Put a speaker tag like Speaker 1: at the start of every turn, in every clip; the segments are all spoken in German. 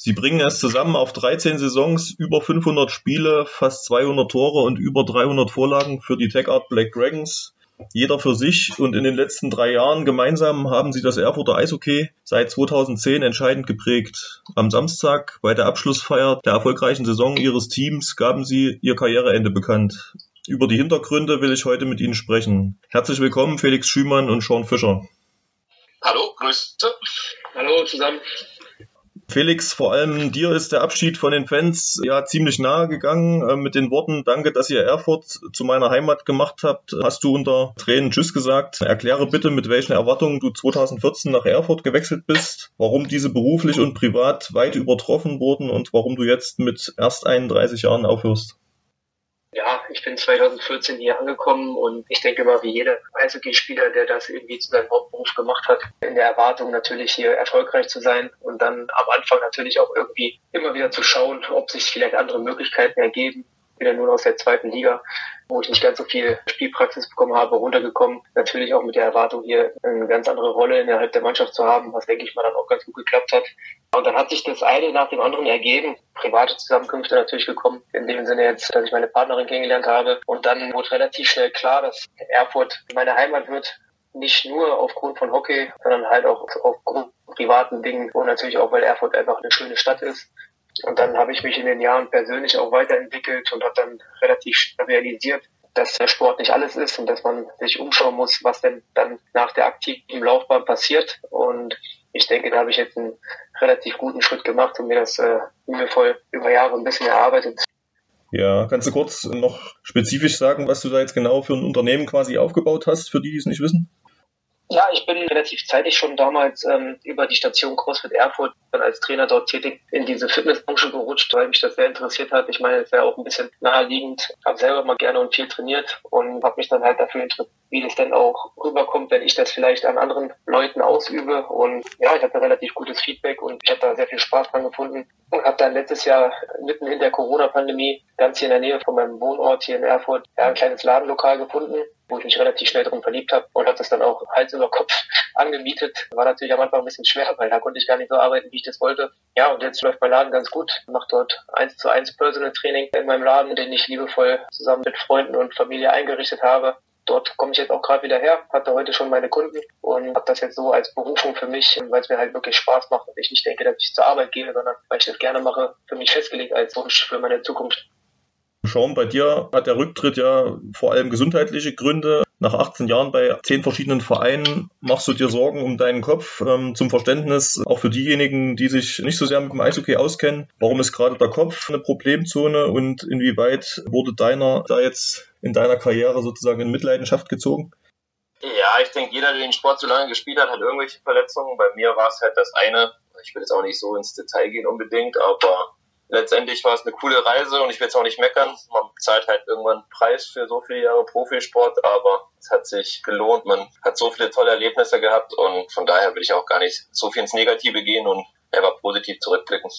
Speaker 1: Sie bringen es zusammen auf 13 Saisons, über 500 Spiele, fast 200 Tore und über 300 Vorlagen für die Tech Art Black Dragons. Jeder für sich und in den letzten drei Jahren gemeinsam haben sie das Erfurter Eishockey seit 2010 entscheidend geprägt. Am Samstag bei der Abschlussfeier der erfolgreichen Saison ihres Teams gaben sie ihr Karriereende bekannt. Über die Hintergründe will ich heute mit Ihnen sprechen. Herzlich willkommen Felix Schümann und Sean Fischer.
Speaker 2: Hallo, Grüße.
Speaker 3: Hallo zusammen.
Speaker 1: Felix, vor allem dir ist der Abschied von den Fans ja ziemlich nahe gegangen äh, mit den Worten, danke, dass ihr Erfurt zu meiner Heimat gemacht habt. Hast du unter Tränen Tschüss gesagt. Erkläre bitte, mit welchen Erwartungen du 2014 nach Erfurt gewechselt bist, warum diese beruflich und privat weit übertroffen wurden und warum du jetzt mit erst 31 Jahren aufhörst.
Speaker 3: Ja, ich bin 2014 hier angekommen und ich denke mal, wie jeder Eishockeyspieler, der das irgendwie zu seinem Hauptberuf gemacht hat, in der Erwartung natürlich hier erfolgreich zu sein und dann am Anfang natürlich auch irgendwie immer wieder zu schauen, ob sich vielleicht andere Möglichkeiten ergeben, wieder nur aus der zweiten Liga wo ich nicht ganz so viel Spielpraxis bekommen habe, runtergekommen. Natürlich auch mit der Erwartung, hier eine ganz andere Rolle innerhalb der Mannschaft zu haben, was denke ich mal dann auch ganz gut geklappt hat. Und dann hat sich das eine nach dem anderen ergeben. Private Zusammenkünfte natürlich gekommen. In dem Sinne jetzt, dass ich meine Partnerin kennengelernt habe. Und dann wurde relativ schnell klar, dass Erfurt meine Heimat wird. Nicht nur aufgrund von Hockey, sondern halt auch aufgrund privaten Dingen und natürlich auch, weil Erfurt einfach eine schöne Stadt ist. Und dann habe ich mich in den Jahren persönlich auch weiterentwickelt und habe dann relativ realisiert, dass der Sport nicht alles ist und dass man sich umschauen muss, was denn dann nach der aktiven Laufbahn passiert. Und ich denke, da habe ich jetzt einen relativ guten Schritt gemacht und mir das äh, über Jahre ein bisschen erarbeitet.
Speaker 1: Ja, kannst du kurz noch spezifisch sagen, was du da jetzt genau für ein Unternehmen quasi aufgebaut hast, für die, die es nicht wissen?
Speaker 3: Ja, ich bin relativ zeitig schon damals ähm, über die Station CrossFit Erfurt als Trainer dort tätig in diese Fitnessbranche gerutscht, weil mich das sehr interessiert hat. Ich meine, es wäre auch ein bisschen naheliegend. Habe selber mal gerne und viel trainiert und habe mich dann halt dafür interessiert, wie das denn auch rüberkommt, wenn ich das vielleicht an anderen Leuten ausübe. Und ja, ich hatte relativ gutes Feedback und ich habe da sehr viel Spaß dran gefunden und habe dann letztes Jahr mitten in der Corona-Pandemie ganz hier in der Nähe von meinem Wohnort hier in Erfurt ja, ein kleines Ladenlokal gefunden wo ich mich relativ schnell drin verliebt habe und habe das dann auch Hals über Kopf angemietet. War natürlich am Anfang ein bisschen schwer, weil da konnte ich gar nicht so arbeiten, wie ich das wollte. Ja, und jetzt läuft mein Laden ganz gut. Ich mache dort eins zu eins Personal Training in meinem Laden, den ich liebevoll zusammen mit Freunden und Familie eingerichtet habe. Dort komme ich jetzt auch gerade wieder her, hatte heute schon meine Kunden und habe das jetzt so als Berufung für mich, weil es mir halt wirklich Spaß macht und ich nicht denke, dass ich zur Arbeit gehe, sondern weil ich das gerne mache, für mich festgelegt als Wunsch für meine Zukunft.
Speaker 1: Sean, bei dir hat der Rücktritt ja vor allem gesundheitliche Gründe. Nach 18 Jahren bei zehn verschiedenen Vereinen machst du dir Sorgen um deinen Kopf. Ähm, zum Verständnis, auch für diejenigen, die sich nicht so sehr mit dem Eishockey auskennen, warum ist gerade der Kopf eine Problemzone und inwieweit wurde deiner da jetzt in deiner Karriere sozusagen in Mitleidenschaft gezogen?
Speaker 2: Ja, ich denke, jeder, der den Sport so lange gespielt hat, hat irgendwelche Verletzungen. Bei mir war es halt das eine, ich will jetzt auch nicht so ins Detail gehen unbedingt, aber letztendlich war es eine coole Reise und ich will jetzt auch nicht meckern. Man zahlt halt irgendwann einen Preis für so viele Jahre Profisport, aber es hat sich gelohnt. Man hat so viele tolle Erlebnisse gehabt und von daher will ich auch gar nicht so viel ins Negative gehen und einfach positiv zurückblicken.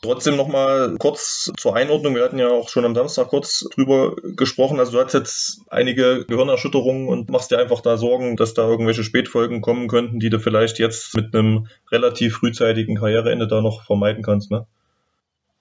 Speaker 1: Trotzdem nochmal kurz zur Einordnung. Wir hatten ja auch schon am Samstag kurz drüber gesprochen. Also du hast jetzt einige Gehirnerschütterungen und machst dir einfach da Sorgen, dass da irgendwelche Spätfolgen kommen könnten, die du vielleicht jetzt mit einem relativ frühzeitigen Karriereende da noch vermeiden kannst, ne?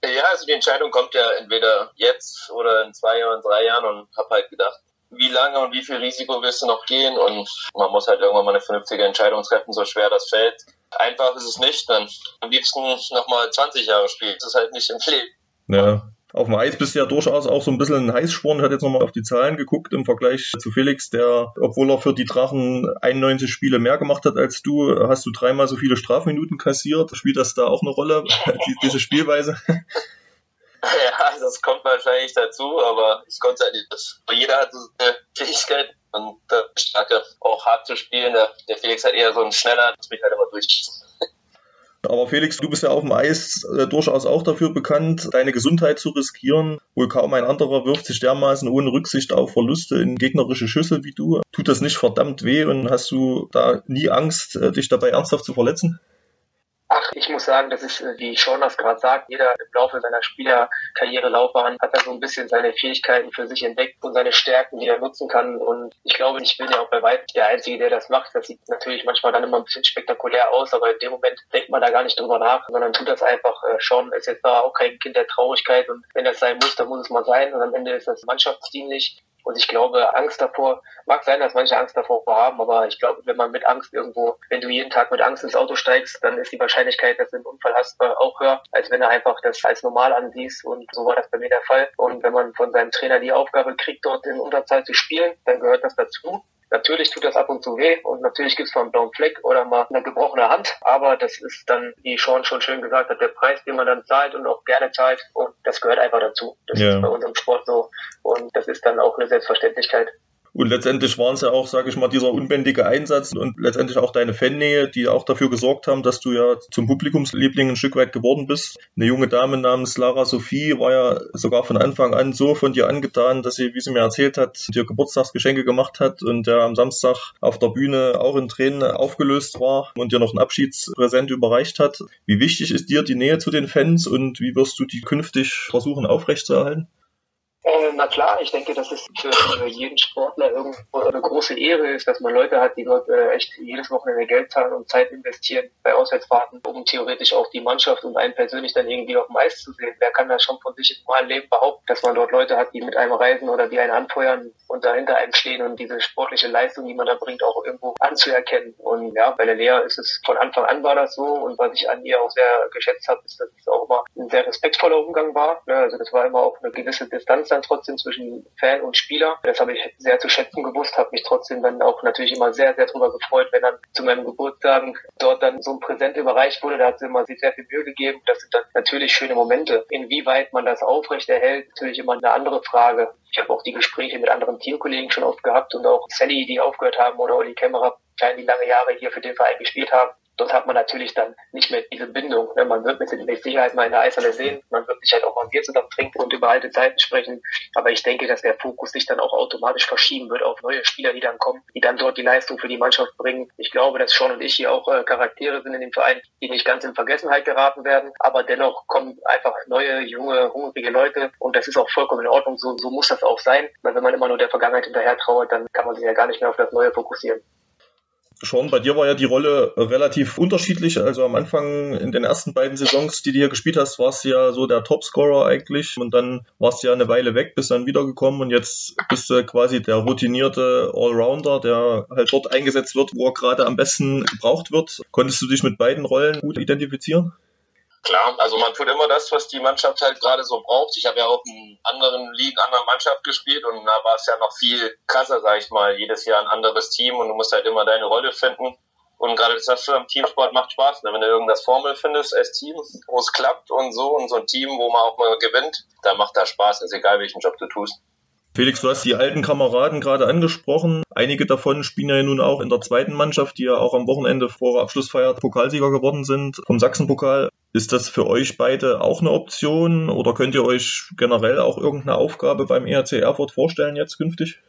Speaker 2: Ja, also die Entscheidung kommt ja entweder jetzt oder in zwei Jahren, drei Jahren und habe halt gedacht, wie lange und wie viel Risiko willst du noch gehen und man muss halt irgendwann mal eine vernünftige Entscheidung treffen, so schwer das fällt. Einfach ist es nicht, dann am liebsten nochmal 20 Jahre spielen. Das ist halt nicht im Leben.
Speaker 1: Ja. Auf dem Eis bist du ja durchaus auch so ein bisschen ein Heißsporn. Ich hatte jetzt nochmal auf die Zahlen geguckt im Vergleich zu Felix, der, obwohl er für die Drachen 91 Spiele mehr gemacht hat als du, hast du dreimal so viele Strafminuten kassiert. Spielt das da auch eine Rolle, diese Spielweise?
Speaker 2: Ja, das kommt wahrscheinlich dazu, aber ich konnte halt nicht. Jeder hat so eine Fähigkeit und der Starke auch hart zu spielen. Der, Felix hat eher so ein schneller, das mich halt immer durch.
Speaker 1: Aber Felix, du bist ja auf dem Eis äh, durchaus auch dafür bekannt, deine Gesundheit zu riskieren. Wohl kaum ein anderer wirft sich dermaßen ohne Rücksicht auf Verluste in gegnerische Schüsse wie du. Tut das nicht verdammt weh und hast du da nie Angst, äh, dich dabei ernsthaft zu verletzen?
Speaker 3: Ach, ich muss sagen, das ist, wie Sean das gerade sagt, jeder im Laufe seiner Spielerkarriere Laufbahn hat er so ein bisschen seine Fähigkeiten für sich entdeckt und seine Stärken, die er nutzen kann. Und ich glaube, ich bin ja auch bei weitem der Einzige, der das macht. Das sieht natürlich manchmal dann immer ein bisschen spektakulär aus, aber in dem Moment denkt man da gar nicht drüber nach, sondern tut das einfach. Äh, Sean ist jetzt da auch kein Kind der Traurigkeit und wenn das sein muss, dann muss es mal sein und am Ende ist das mannschaftsdienlich. Und ich glaube, Angst davor, mag sein, dass manche Angst davor haben, aber ich glaube, wenn man mit Angst irgendwo, wenn du jeden Tag mit Angst ins Auto steigst, dann ist die Wahrscheinlichkeit, dass du einen Unfall hast, auch höher, als wenn du einfach das als normal ansiehst. Und so war das bei mir der Fall. Und wenn man von seinem Trainer die Aufgabe kriegt, dort in Unterzahl zu spielen, dann gehört das dazu. Natürlich tut das ab und zu weh und natürlich gibt es mal einen blauen Fleck oder mal eine gebrochene Hand, aber das ist dann, wie Sean schon schön gesagt hat, der Preis, den man dann zahlt und auch gerne zahlt und das gehört einfach dazu. Das ja. ist bei unserem Sport so und das ist dann auch eine Selbstverständlichkeit.
Speaker 1: Und letztendlich waren es ja auch, sage ich mal, dieser unbändige Einsatz und letztendlich auch deine Fannähe, die auch dafür gesorgt haben, dass du ja zum Publikumsliebling ein Stück weit geworden bist. Eine junge Dame namens Lara Sophie war ja sogar von Anfang an so von dir angetan, dass sie, wie sie mir erzählt hat, dir Geburtstagsgeschenke gemacht hat und der am Samstag auf der Bühne auch in Tränen aufgelöst war und dir noch ein Abschiedspräsent überreicht hat. Wie wichtig ist dir die Nähe zu den Fans und wie wirst du die künftig versuchen aufrechtzuerhalten?
Speaker 3: Na klar, ich denke, dass es für jeden Sportler irgendwo eine große Ehre ist, dass man Leute hat, die dort äh, echt jedes Wochenende Geld zahlen und Zeit investieren bei Auswärtsfahrten, um theoretisch auch die Mannschaft und einen persönlich dann irgendwie auf dem Eis zu sehen. Wer kann das schon von sich im normalen Leben behaupten, dass man dort Leute hat, die mit einem reisen oder die einen anfeuern und dahinter einem stehen und diese sportliche Leistung, die man da bringt, auch irgendwo anzuerkennen. Und ja, bei der Lea ist es von Anfang an war das so und was ich an ihr auch sehr geschätzt habe, ist, dass es auch immer ein sehr respektvoller Umgang war. Also das war immer auch eine gewisse Distanz dann trotzdem zwischen Fan und Spieler. Das habe ich sehr zu schätzen gewusst, habe mich trotzdem dann auch natürlich immer sehr, sehr drüber gefreut, wenn dann zu meinem Geburtstag dort dann so ein Präsent überreicht wurde. Da hat sie immer sich sehr viel Mühe gegeben. Das sind dann natürlich schöne Momente. Inwieweit man das aufrechterhält, natürlich immer eine andere Frage. Ich habe auch die Gespräche mit anderen Teamkollegen schon oft gehabt und auch Sally, die aufgehört haben oder Oli Kämmerer, die lange Jahre hier für den Verein gespielt haben dort hat man natürlich dann nicht mehr diese Bindung. Ne? Man wird mit Sicherheit mal in der Eishalle sehen, man wird sich halt auch mal ein Bier zusammen trinken und über alte Zeiten sprechen. Aber ich denke, dass der Fokus sich dann auch automatisch verschieben wird auf neue Spieler, die dann kommen, die dann dort die Leistung für die Mannschaft bringen. Ich glaube, dass Sean und ich hier auch äh, Charaktere sind in dem Verein, die nicht ganz in Vergessenheit geraten werden, aber dennoch kommen einfach neue, junge, hungrige Leute und das ist auch vollkommen in Ordnung. So, so muss das auch sein, weil wenn man immer nur der Vergangenheit hinterher trauert, dann kann man sich ja gar nicht mehr auf das Neue fokussieren.
Speaker 1: Sean, bei dir war ja die Rolle relativ unterschiedlich. Also am Anfang in den ersten beiden Saisons, die du hier gespielt hast, warst du ja so der Topscorer eigentlich. Und dann warst du ja eine Weile weg, bist dann wiedergekommen und jetzt bist du quasi der routinierte Allrounder, der halt dort eingesetzt wird, wo er gerade am besten gebraucht wird. Konntest du dich mit beiden Rollen gut identifizieren?
Speaker 2: Klar, also man tut immer das, was die Mannschaft halt gerade so braucht. Ich habe ja auch in anderen Ligen, anderen Mannschaft gespielt und da war es ja noch viel krasser, sag ich mal. Jedes Jahr ein anderes Team und du musst halt immer deine Rolle finden. Und gerade das hast du am Teamsport macht Spaß. Ne? Wenn du irgendwas Formel findest als Team, wo es klappt und so und so ein Team, wo man auch mal gewinnt, dann macht das Spaß. Ist egal, welchen Job du tust.
Speaker 1: Felix, du hast die alten Kameraden gerade angesprochen. Einige davon spielen ja nun auch in der zweiten Mannschaft, die ja auch am Wochenende vor Abschlussfeier Pokalsieger geworden sind vom Sachsenpokal. Ist das für euch beide auch eine Option oder könnt ihr euch generell auch irgendeine Aufgabe beim ERC Erfurt vorstellen jetzt künftig?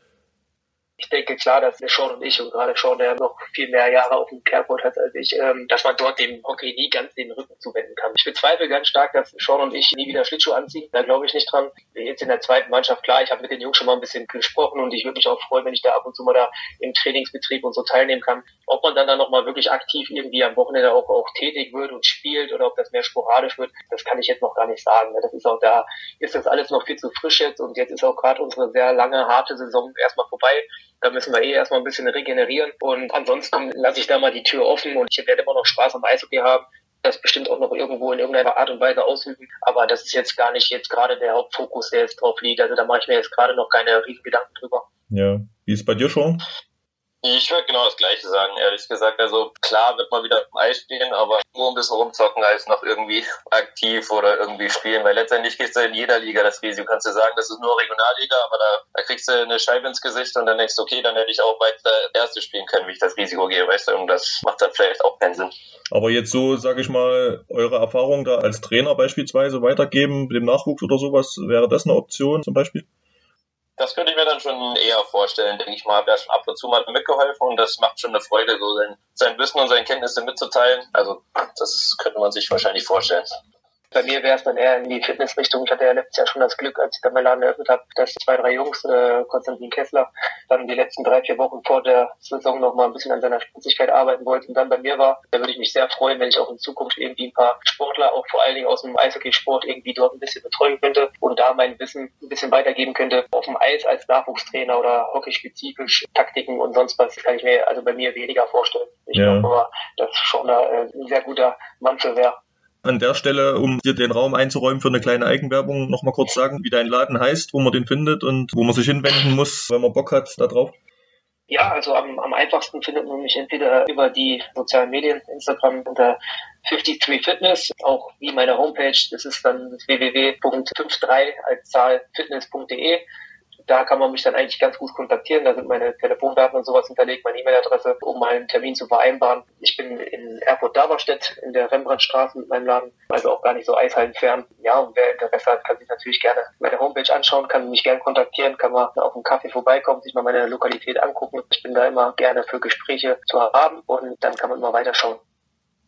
Speaker 3: Ich denke klar, dass Sean und ich und gerade Sean, der noch viel mehr Jahre auf dem Kerbord hat als ich, ähm, dass man dort dem Hockey nie ganz den Rücken zuwenden kann. Ich bezweifle ganz stark, dass Sean und ich nie wieder Schlittschuh anziehen. Da glaube ich nicht dran. Jetzt in der zweiten Mannschaft, klar, ich habe mit den Jungs schon mal ein bisschen gesprochen und ich würde mich auch freuen, wenn ich da ab und zu mal da im Trainingsbetrieb und so teilnehmen kann. Ob man dann da nochmal wirklich aktiv irgendwie am Wochenende auch, auch tätig wird und spielt oder ob das mehr sporadisch wird, das kann ich jetzt noch gar nicht sagen. Das ist auch da, ist das alles noch viel zu frisch jetzt und jetzt ist auch gerade unsere sehr lange, harte Saison erstmal vorbei. Da müssen wir eh erstmal ein bisschen regenerieren. Und ansonsten lasse ich da mal die Tür offen und ich werde immer noch Spaß am Eishockey haben das bestimmt auch noch irgendwo in irgendeiner Art und Weise ausüben. Aber das ist jetzt gar nicht jetzt gerade der Hauptfokus, der jetzt drauf liegt. Also da mache ich mir jetzt gerade noch keine riesen Gedanken drüber.
Speaker 1: Ja. Wie ist bei dir schon?
Speaker 2: Ich würde genau das Gleiche sagen, ehrlich gesagt. Also klar wird man wieder im Eis stehen, aber nur ein bisschen rumzocken als noch irgendwie aktiv oder irgendwie spielen, weil letztendlich gehst du in jeder Liga das Risiko. Kannst du sagen, das ist nur Regionalliga, aber da, da kriegst du eine Scheibe ins Gesicht und dann denkst du, okay, dann hätte ich auch weiter Erste spielen können, wie ich das Risiko gehe, weißt du, und das macht dann vielleicht auch keinen Sinn.
Speaker 1: Aber jetzt so, sage ich mal, eure Erfahrung da als Trainer beispielsweise weitergeben, dem Nachwuchs oder sowas, wäre das eine Option zum Beispiel?
Speaker 2: Das könnte ich mir dann schon eher vorstellen, denke ich mal. Habe ja schon ab und zu mal mitgeholfen und das macht schon eine Freude, so sein, sein Wissen und seine Kenntnisse mitzuteilen. Also das könnte man sich wahrscheinlich vorstellen.
Speaker 3: Bei mir wäre es dann eher in die Fitnessrichtung. Ich hatte ja letztes Jahr schon das Glück, als ich dann meinen Laden eröffnet habe, dass zwei, drei Jungs, äh, Konstantin Kessler, dann die letzten drei, vier Wochen vor der Saison noch mal ein bisschen an seiner Spritzigkeit arbeiten wollten und dann bei mir war. Da würde ich mich sehr freuen, wenn ich auch in Zukunft irgendwie ein paar Sportler, auch vor allen Dingen aus dem Eishockeysport, irgendwie dort ein bisschen betreuen könnte und da mein Wissen ein bisschen weitergeben könnte. Auf dem Eis als Nachwuchstrainer oder hockeyspezifisch Taktiken und sonst was kann ich mir also bei mir weniger vorstellen. Ich ja. glaube aber, dass schon äh, ein sehr guter Mann für wäre
Speaker 1: an der Stelle, um dir den Raum einzuräumen für eine kleine Eigenwerbung, nochmal kurz sagen, wie dein Laden heißt, wo man den findet und wo man sich hinwenden muss, wenn man Bock hat da drauf?
Speaker 3: Ja, also am, am einfachsten findet man mich entweder über die sozialen Medien, Instagram unter 53 Fitness, auch wie meine Homepage, das ist dann www.53 als Zahl fitness.de da kann man mich dann eigentlich ganz gut kontaktieren. Da sind meine Telefondaten und sowas hinterlegt, meine E-Mail-Adresse, um mal einen Termin zu vereinbaren. Ich bin in Erfurt-Daberstedt in der Rembrandtstraße mit meinem Laden, also auch gar nicht so eishallenfern. Ja, und wer Interesse hat, kann sich natürlich gerne meine Homepage anschauen, kann mich gerne kontaktieren, kann mal auf einen Kaffee vorbeikommen, sich mal meine Lokalität angucken. Ich bin da immer gerne für Gespräche zu haben und dann kann man mal weiterschauen.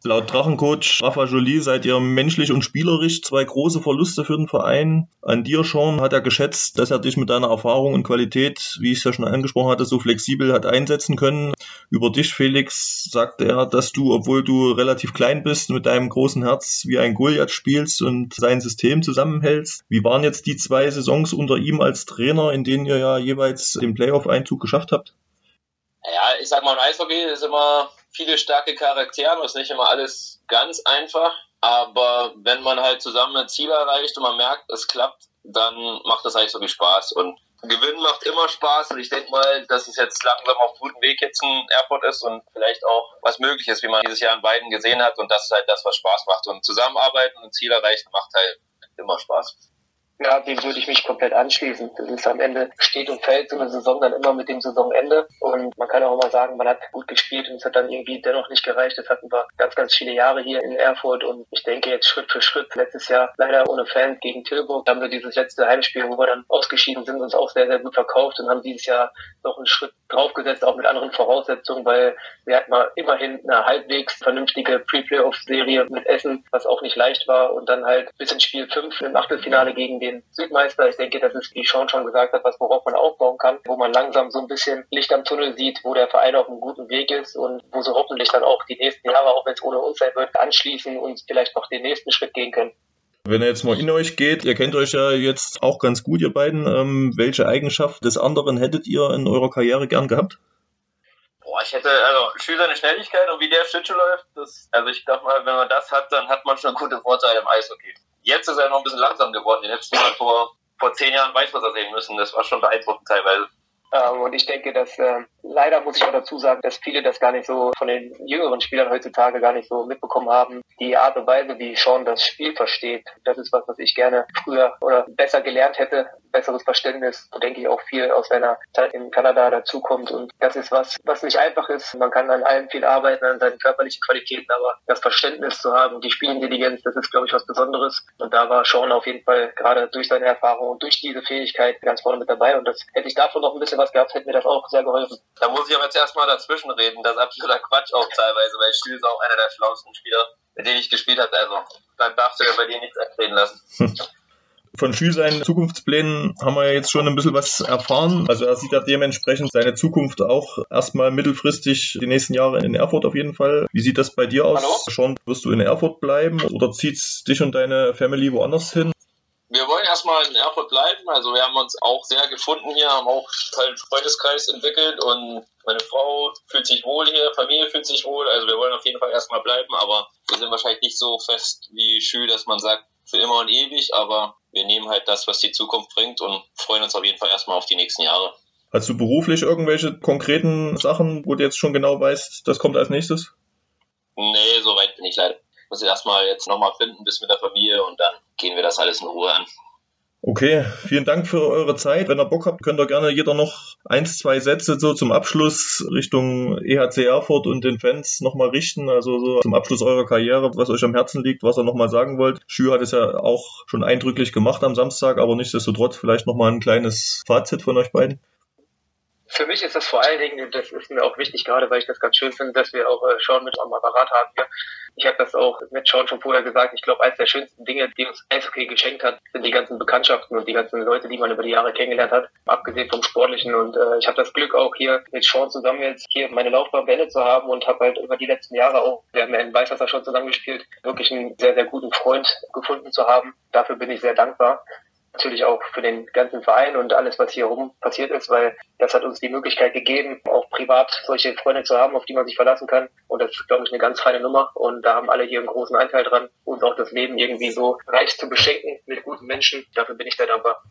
Speaker 1: Laut Drachencoach Rafa Jolie seid ihr menschlich und spielerisch zwei große Verluste für den Verein. An dir, Sean, hat er geschätzt, dass er dich mit deiner Erfahrung und Qualität, wie ich es ja schon angesprochen hatte, so flexibel hat einsetzen können. Über dich, Felix, sagt er, dass du, obwohl du relativ klein bist, mit deinem großen Herz wie ein Goliath spielst und sein System zusammenhältst. Wie waren jetzt die zwei Saisons unter ihm als Trainer, in denen ihr ja jeweils den Playoff-Einzug geschafft habt?
Speaker 2: Ja, ich sag mal, im Eishockey ist immer viele starke Charaktere, ist nicht immer alles ganz einfach, aber wenn man halt zusammen ein Ziel erreicht und man merkt, es klappt, dann macht das eigentlich so viel Spaß und Gewinnen macht immer Spaß und ich denke mal, dass es jetzt langsam auf gutem Weg jetzt ein Airport ist und vielleicht auch was möglich ist, wie man dieses Jahr in beiden gesehen hat und das ist halt das, was Spaß macht und zusammenarbeiten und Ziel erreichen macht halt immer Spaß.
Speaker 3: Ja, dem würde ich mich komplett anschließen. Das ist am Ende steht und fällt so eine Saison dann immer mit dem Saisonende. Und man kann auch mal sagen, man hat gut gespielt und es hat dann irgendwie dennoch nicht gereicht. Das hatten wir ganz, ganz viele Jahre hier in Erfurt und ich denke jetzt Schritt für Schritt. Letztes Jahr leider ohne Fans gegen Tilburg haben wir dieses letzte Heimspiel, wo wir dann ausgeschieden sind, uns auch sehr, sehr gut verkauft und haben dieses Jahr noch einen Schritt draufgesetzt, auch mit anderen Voraussetzungen, weil wir hatten mal immerhin eine halbwegs vernünftige Pre-Playoff-Serie mit Essen, was auch nicht leicht war und dann halt bis ins Spiel 5 im Achtelfinale gegen den den Südmeister. Ich denke, das ist, wie Sean schon gesagt hat, was worauf man aufbauen kann, wo man langsam so ein bisschen Licht am Tunnel sieht, wo der Verein auf einem guten Weg ist und wo sie hoffentlich dann auch die nächsten Jahre, auch wenn es ohne uns sein wird, anschließen und vielleicht noch den nächsten Schritt gehen können.
Speaker 1: Wenn er jetzt mal in euch geht, ihr kennt euch ja jetzt auch ganz gut, ihr beiden. Ähm, welche Eigenschaft des anderen hättet ihr in eurer Karriere gern gehabt?
Speaker 2: Boah, ich hätte, also Schüler eine Schnelligkeit und wie der Schlittschuh läuft, das, also ich glaube mal, wenn man das hat, dann hat man schon gute Vorteile im Eishockey. Jetzt ist er noch ein bisschen langsam geworden. Den du mal vor, vor zehn Jahren Weißwasser sehen müssen. Das war schon beeindruckend teilweise.
Speaker 3: Ähm, und ich denke, dass äh, leider muss ich auch dazu sagen, dass viele das gar nicht so von den jüngeren Spielern heutzutage gar nicht so mitbekommen haben. Die Art und Weise, wie Sean das Spiel versteht, das ist was, was ich gerne früher oder besser gelernt hätte. Besseres Verständnis, wo denke ich auch viel aus seiner Zeit in Kanada dazukommt. Und das ist was, was nicht einfach ist. Man kann an allem viel arbeiten, an seinen körperlichen Qualitäten, aber das Verständnis zu haben, die Spielintelligenz, das ist, glaube ich, was Besonderes. Und da war Sean auf jeden Fall gerade durch seine Erfahrung und durch diese Fähigkeit ganz vorne mit dabei. Und das hätte ich davon noch ein bisschen was gehabt, hätte mir das auch sehr geholfen.
Speaker 2: Da muss ich aber jetzt erstmal dazwischen reden. Das ist absoluter Quatsch auch teilweise, weil Stühl ist auch einer der schlauesten Spieler, mit denen ich gespielt habe. Also, dann darfst du ja bei dir nichts erzählen lassen.
Speaker 1: Von Schü seinen Zukunftsplänen haben wir jetzt schon ein bisschen was erfahren. Also er sieht ja dementsprechend seine Zukunft auch erstmal mittelfristig die nächsten Jahre in Erfurt auf jeden Fall. Wie sieht das bei dir aus? Hallo? Schon wirst du in Erfurt bleiben oder zieht's dich und deine Family woanders hin?
Speaker 2: wir wollen erstmal in Erfurt bleiben. Also wir haben uns auch sehr gefunden hier, haben auch einen Freundeskreis entwickelt und meine Frau fühlt sich wohl hier, Familie fühlt sich wohl. Also wir wollen auf jeden Fall erstmal bleiben, aber wir sind wahrscheinlich nicht so fest wie Schül, dass man sagt, für immer und ewig, aber wir nehmen halt das, was die Zukunft bringt und freuen uns auf jeden Fall erstmal auf die nächsten Jahre.
Speaker 1: Hast du beruflich irgendwelche konkreten Sachen, wo du jetzt schon genau weißt, das kommt als nächstes?
Speaker 2: Nee, so weit bin ich leider. Muss ich erstmal jetzt nochmal finden, bis mit der Familie und dann gehen wir das alles in Ruhe an.
Speaker 1: Okay, vielen Dank für eure Zeit. Wenn ihr Bock habt, könnt ihr gerne jeder noch eins, zwei Sätze so zum Abschluss Richtung EHC Erfurt und den Fans nochmal richten. Also so zum Abschluss eurer Karriere, was euch am Herzen liegt, was ihr nochmal sagen wollt. Schü hat es ja auch schon eindrücklich gemacht am Samstag, aber nichtsdestotrotz vielleicht nochmal ein kleines Fazit von euch beiden
Speaker 3: für mich ist das vor allen Dingen, das ist mir auch wichtig, gerade weil ich das ganz schön finde, dass wir auch äh, Sean mit am Apparat haben hier. Ich habe das auch mit Sean schon vorher gesagt. Ich glaube, eines der schönsten Dinge, die uns Eishockey geschenkt hat, sind die ganzen Bekanntschaften und die ganzen Leute, die man über die Jahre kennengelernt hat, abgesehen vom Sportlichen. Und äh, ich habe das Glück auch hier mit Sean zusammen jetzt hier meine Laufbahn beendet zu haben und habe halt über die letzten Jahre auch, wir haben ja in Weißwasser schon zusammengespielt, wirklich einen sehr, sehr guten Freund gefunden zu haben. Dafür bin ich sehr dankbar natürlich auch für den ganzen Verein und alles, was hier rum passiert ist, weil das hat uns die Möglichkeit gegeben, auch privat solche Freunde zu haben, auf die man sich verlassen kann. Und das ist, glaube ich, eine ganz feine Nummer. Und da haben alle hier einen großen Anteil dran, uns auch das Leben irgendwie so reich zu beschenken mit guten Menschen. Dafür bin ich sehr dankbar.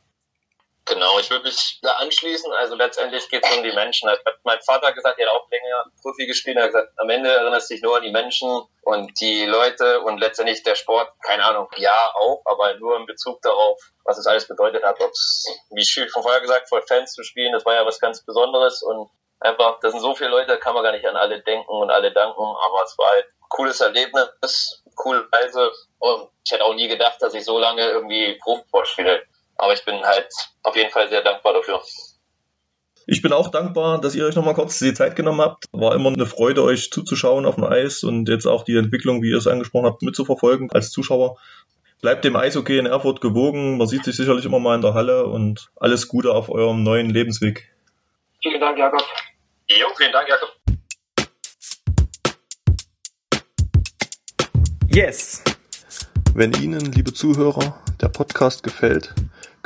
Speaker 2: Genau, ich würde mich da anschließen. Also letztendlich geht es um die Menschen. Mein Vater gesagt, er hat auch länger Profi gespielt. Er hat gesagt, am Ende erinnerst du dich nur an die Menschen und die Leute und letztendlich der Sport, keine Ahnung, ja auch, aber nur in Bezug darauf, was es alles bedeutet hat. Ob's, wie ich von vorher gesagt, vor Fans zu spielen, das war ja was ganz Besonderes und einfach, das sind so viele Leute, da kann man gar nicht an alle denken und alle danken, aber es war halt ein cooles Erlebnis, coole Reise und ich hätte auch nie gedacht, dass ich so lange irgendwie Profisport spiele. Aber ich bin halt auf jeden Fall sehr dankbar dafür.
Speaker 1: Ich bin auch dankbar, dass ihr euch nochmal kurz die Zeit genommen habt. War immer eine Freude, euch zuzuschauen auf dem Eis und jetzt auch die Entwicklung, wie ihr es angesprochen habt, mitzuverfolgen als Zuschauer. Bleibt dem Eishockey in Erfurt gewogen. Man sieht sich sicherlich immer mal in der Halle und alles Gute auf eurem neuen Lebensweg.
Speaker 3: Vielen Dank, Jakob.
Speaker 2: Jo, vielen Dank, Jakob.
Speaker 1: Yes! Wenn Ihnen, liebe Zuhörer, der Podcast gefällt,